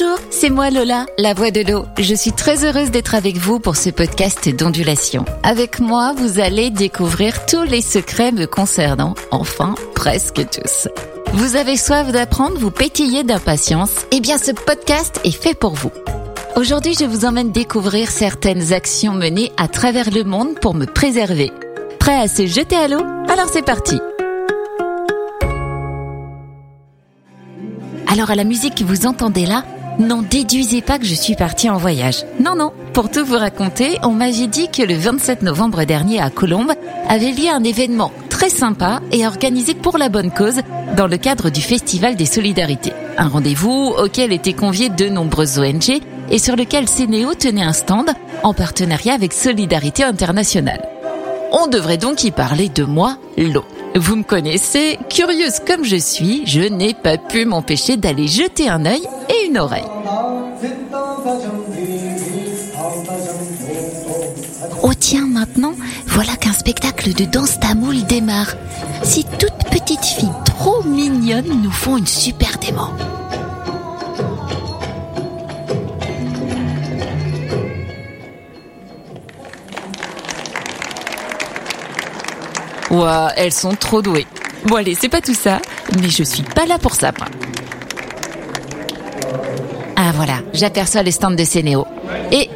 Bonjour, c'est moi Lola, la voix de l'eau. Je suis très heureuse d'être avec vous pour ce podcast d'ondulation. Avec moi, vous allez découvrir tous les secrets me concernant, enfin presque tous. Vous avez soif d'apprendre, vous pétillez d'impatience Eh bien ce podcast est fait pour vous. Aujourd'hui, je vous emmène découvrir certaines actions menées à travers le monde pour me préserver. Prêt à se jeter à l'eau? Alors c'est parti Alors à la musique que vous entendez là, n'en déduisez pas que je suis partie en voyage. Non, non, pour tout vous raconter, on m'avait dit que le 27 novembre dernier à Colombes avait lieu un événement très sympa et organisé pour la bonne cause dans le cadre du Festival des Solidarités. Un rendez-vous auquel étaient conviés de nombreuses ONG et sur lequel Cénéo tenait un stand en partenariat avec Solidarité Internationale. On devrait donc y parler de moi, l'eau. Vous me connaissez, curieuse comme je suis, je n'ai pas pu m'empêcher d'aller jeter un œil et une oreille. Oh tiens, maintenant, voilà qu'un spectacle de danse tamoul démarre. Ces toutes petites filles trop mignonnes nous font une super démo. Ouah, elles sont trop douées. Bon allez, c'est pas tout ça, mais je suis pas là pour ça. Ah voilà, j'aperçois les stands de Cénéo. Et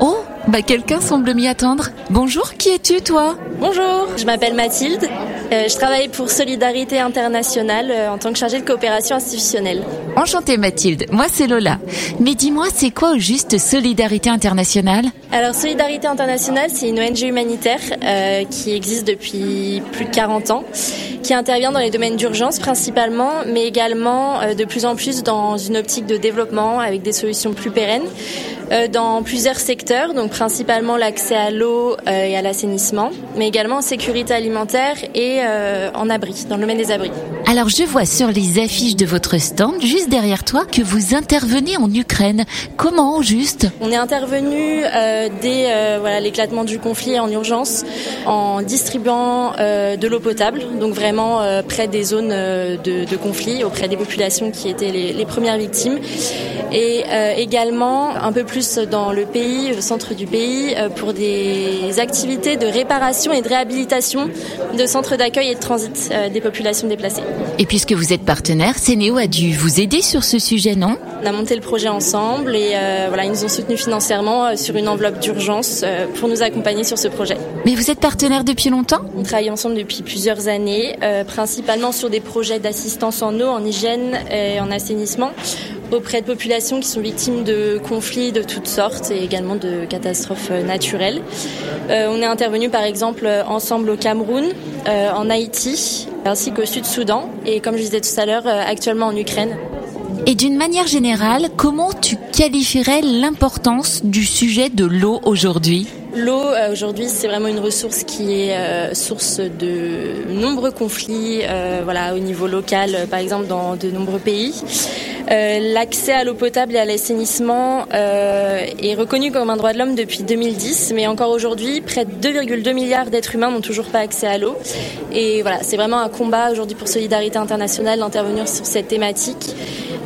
oh, bah quelqu'un semble m'y attendre. Bonjour, qui es-tu toi? Bonjour, je m'appelle Mathilde. Euh, je travaille pour Solidarité Internationale euh, en tant que chargée de coopération institutionnelle. Enchantée Mathilde, moi c'est Lola. Mais dis-moi, c'est quoi au juste Solidarité Internationale? Alors Solidarité Internationale, c'est une ONG humanitaire euh, qui existe depuis plus de 40 ans, qui intervient dans les domaines d'urgence principalement, mais également euh, de plus en plus dans une optique de développement avec des solutions plus pérennes dans plusieurs secteurs, donc principalement l'accès à l'eau euh, et à l'assainissement, mais également en sécurité alimentaire et euh, en abri, dans le domaine des abris. Alors je vois sur les affiches de votre stand, juste derrière toi, que vous intervenez en Ukraine. Comment juste? On est intervenu euh, dès euh, voilà l'éclatement du conflit en urgence en distribuant euh, de l'eau potable, donc vraiment près des zones de, conflit, auprès des populations qui étaient les, les premières victimes, et également un peu plus dans le pays, au centre du pays, pour des activités de réparation et de réhabilitation de centres d'accueil et de transit des populations déplacées. Et puisque vous êtes partenaire, Cénéo a dû vous aider sur ce sujet, non? On a monté le projet ensemble et euh, voilà, ils nous ont soutenus financièrement euh, sur une enveloppe d'urgence euh, pour nous accompagner sur ce projet. Mais vous êtes partenaire depuis longtemps? On travaille ensemble depuis plusieurs années, euh, principalement sur des projets d'assistance en eau, en hygiène et en assainissement auprès de populations qui sont victimes de conflits de toutes sortes et également de catastrophes naturelles. On est intervenu par exemple ensemble au Cameroun, en Haïti, ainsi qu'au Sud-Soudan et comme je disais tout à l'heure, euh, actuellement en Ukraine. Et d'une manière générale, comment tu qualifierais l'importance du sujet de l'eau aujourd'hui? L'eau, euh, aujourd'hui, c'est vraiment une ressource qui est euh, source de nombreux conflits, euh, voilà, au niveau local, par exemple, dans de nombreux pays. Euh, L'accès à l'eau potable et à l'assainissement euh, est reconnu comme un droit de l'homme depuis 2010, mais encore aujourd'hui, près de 2,2 milliards d'êtres humains n'ont toujours pas accès à l'eau. Et voilà, c'est vraiment un combat aujourd'hui pour Solidarité Internationale d'intervenir sur cette thématique.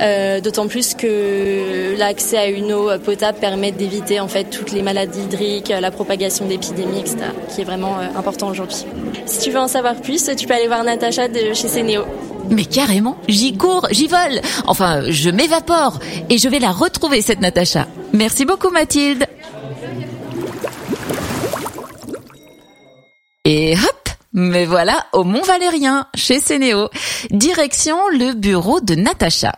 Euh, D'autant plus que l'accès à une eau potable permet d'éviter en fait toutes les maladies hydriques, la propagation d'épidémies, etc., qui est vraiment important aujourd'hui. Si tu veux en savoir plus, tu peux aller voir Natacha de chez Sénéo. Mais carrément, j'y cours, j'y vole. Enfin, je m'évapore et je vais la retrouver cette Natacha. Merci beaucoup Mathilde. Et hop, me voilà au Mont Valérien, chez Sénéo. Direction le bureau de Natacha.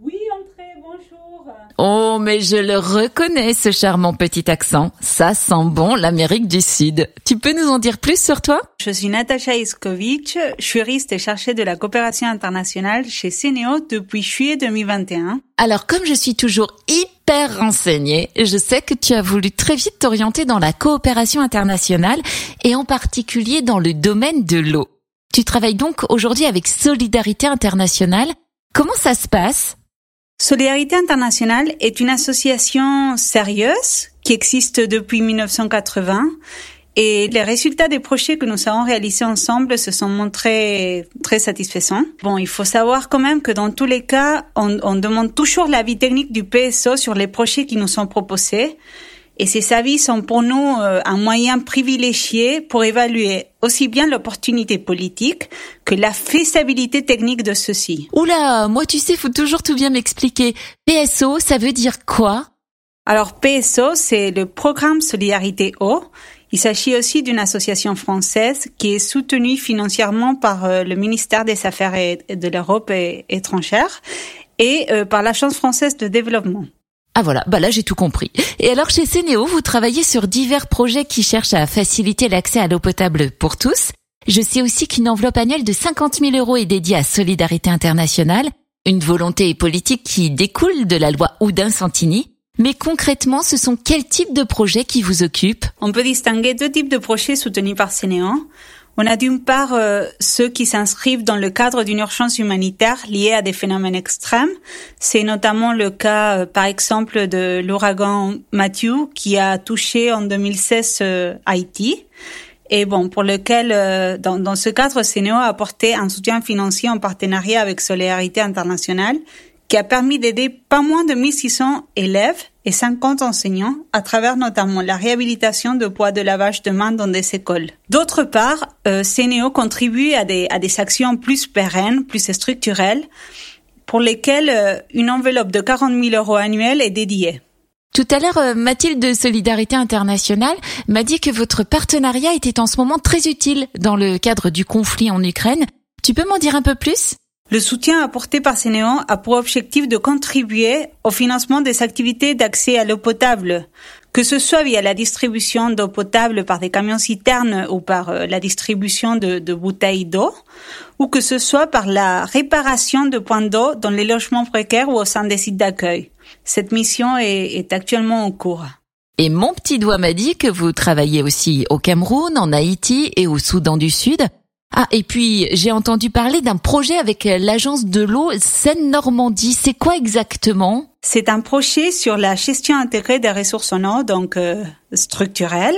Oui, entrez, bonjour. Oh, mais je le reconnais, ce charmant petit accent. Ça sent bon l'Amérique du Sud. Tu peux nous en dire plus sur toi? Je suis Natacha Iskovic, juriste et chargée de la coopération internationale chez Cénéo depuis juillet 2021. Alors, comme je suis toujours hyper renseignée, je sais que tu as voulu très vite t'orienter dans la coopération internationale et en particulier dans le domaine de l'eau. Tu travailles donc aujourd'hui avec Solidarité Internationale. Comment ça se passe? Solidarité internationale est une association sérieuse qui existe depuis 1980 Et les résultats des projets que nous avons réalisés ensemble se sont montrés très satisfaisants. Bon, il faut savoir quand même que dans tous les cas, on, on demande toujours l'avis technique du PSO sur les projets qui nous sont proposés. Et ces avis sont pour nous euh, un moyen privilégié pour évaluer aussi bien l'opportunité politique que la faisabilité technique de ceux-ci. Oula, moi tu sais, faut toujours tout bien m'expliquer. PSO, ça veut dire quoi? Alors PSO, c'est le programme Solidarité Eau. Il s'agit aussi d'une association française qui est soutenue financièrement par euh, le ministère des Affaires de l'Europe étrangère et euh, par l'Agence française de développement. Ah voilà, bah là j'ai tout compris. Et alors chez Sénéo, vous travaillez sur divers projets qui cherchent à faciliter l'accès à l'eau potable pour tous. Je sais aussi qu'une enveloppe annuelle de 50 000 euros est dédiée à Solidarité Internationale, une volonté politique qui découle de la loi Houdin-Santini. Mais concrètement, ce sont quels types de projets qui vous occupent? On peut distinguer deux types de projets soutenus par Sénéo. On a d'une part euh, ceux qui s'inscrivent dans le cadre d'une urgence humanitaire liée à des phénomènes extrêmes. C'est notamment le cas, euh, par exemple, de l'ouragan Matthew qui a touché en 2016 euh, Haïti. Et bon, pour lequel, dans, dans ce cadre, Sénéo a apporté un soutien financier en partenariat avec Solidarité Internationale qui a permis d'aider pas moins de 1600 élèves et 50 enseignants à travers notamment la réhabilitation de poids de lavage de mains dans des écoles. D'autre part, euh, CNEO contribue à des, à des actions plus pérennes, plus structurelles, pour lesquelles euh, une enveloppe de 40 000 euros annuels est dédiée. Tout à l'heure, euh, Mathilde de Solidarité Internationale m'a dit que votre partenariat était en ce moment très utile dans le cadre du conflit en Ukraine. Tu peux m'en dire un peu plus? Le soutien apporté par Sénéon a pour objectif de contribuer au financement des activités d'accès à l'eau potable, que ce soit via la distribution d'eau potable par des camions citernes ou par euh, la distribution de, bouteilles d'eau, ou que ce soit par la réparation de points d'eau dans les logements précaires ou au sein des sites d'accueil. Cette mission est, est actuellement en cours. Et mon petit doigt m'a dit que vous travaillez aussi au Cameroun, en Haïti et au Soudan du Sud. Ah, et puis j'ai entendu parler d'un projet avec l'agence de l'eau Seine-Normandie. C'est quoi exactement? C'est un projet sur la gestion intégrée des ressources en eau, donc euh, structurelle,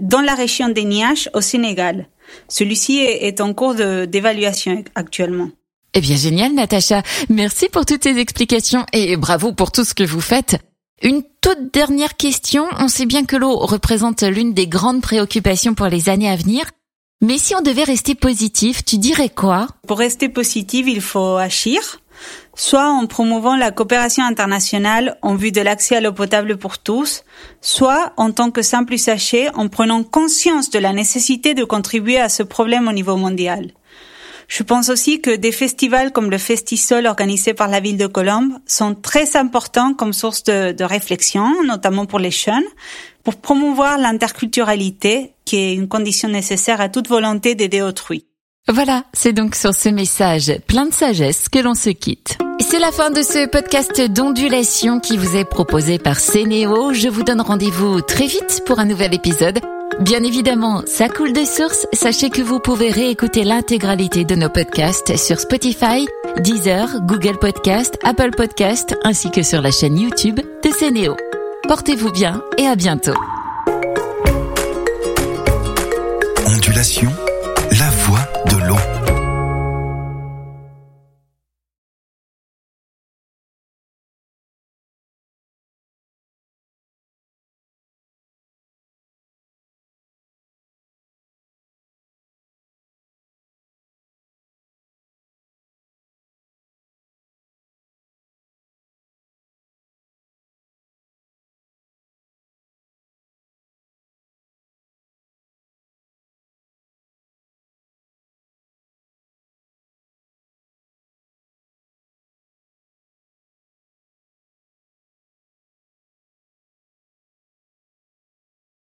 dans la région des Niaches au Sénégal. Celui-ci est en cours d'évaluation actuellement. Eh bien génial Natacha, merci pour toutes ces explications et bravo pour tout ce que vous faites. Une toute dernière question, on sait bien que l'eau représente l'une des grandes préoccupations pour les années à venir. Mais si on devait rester positif, tu dirais quoi? Pour rester positif, il faut agir, soit en promouvant la coopération internationale en vue de l'accès à l'eau potable pour tous, soit en tant que simple usager en prenant conscience de la nécessité de contribuer à ce problème au niveau mondial. Je pense aussi que des festivals comme le Festisol organisé par la ville de Colombe sont très importants comme source de, de réflexion, notamment pour les jeunes, pour promouvoir l'interculturalité, qui est une condition nécessaire à toute volonté d'aider autrui. Voilà, c'est donc sur ce message plein de sagesse que l'on se quitte. C'est la fin de ce podcast d'ondulation qui vous est proposé par Cénéo. Je vous donne rendez-vous très vite pour un nouvel épisode. Bien évidemment, ça coule de source. Sachez que vous pouvez réécouter l'intégralité de nos podcasts sur Spotify, Deezer, Google Podcast, Apple Podcast, ainsi que sur la chaîne YouTube de Cénéo. Portez-vous bien et à bientôt. Ondulation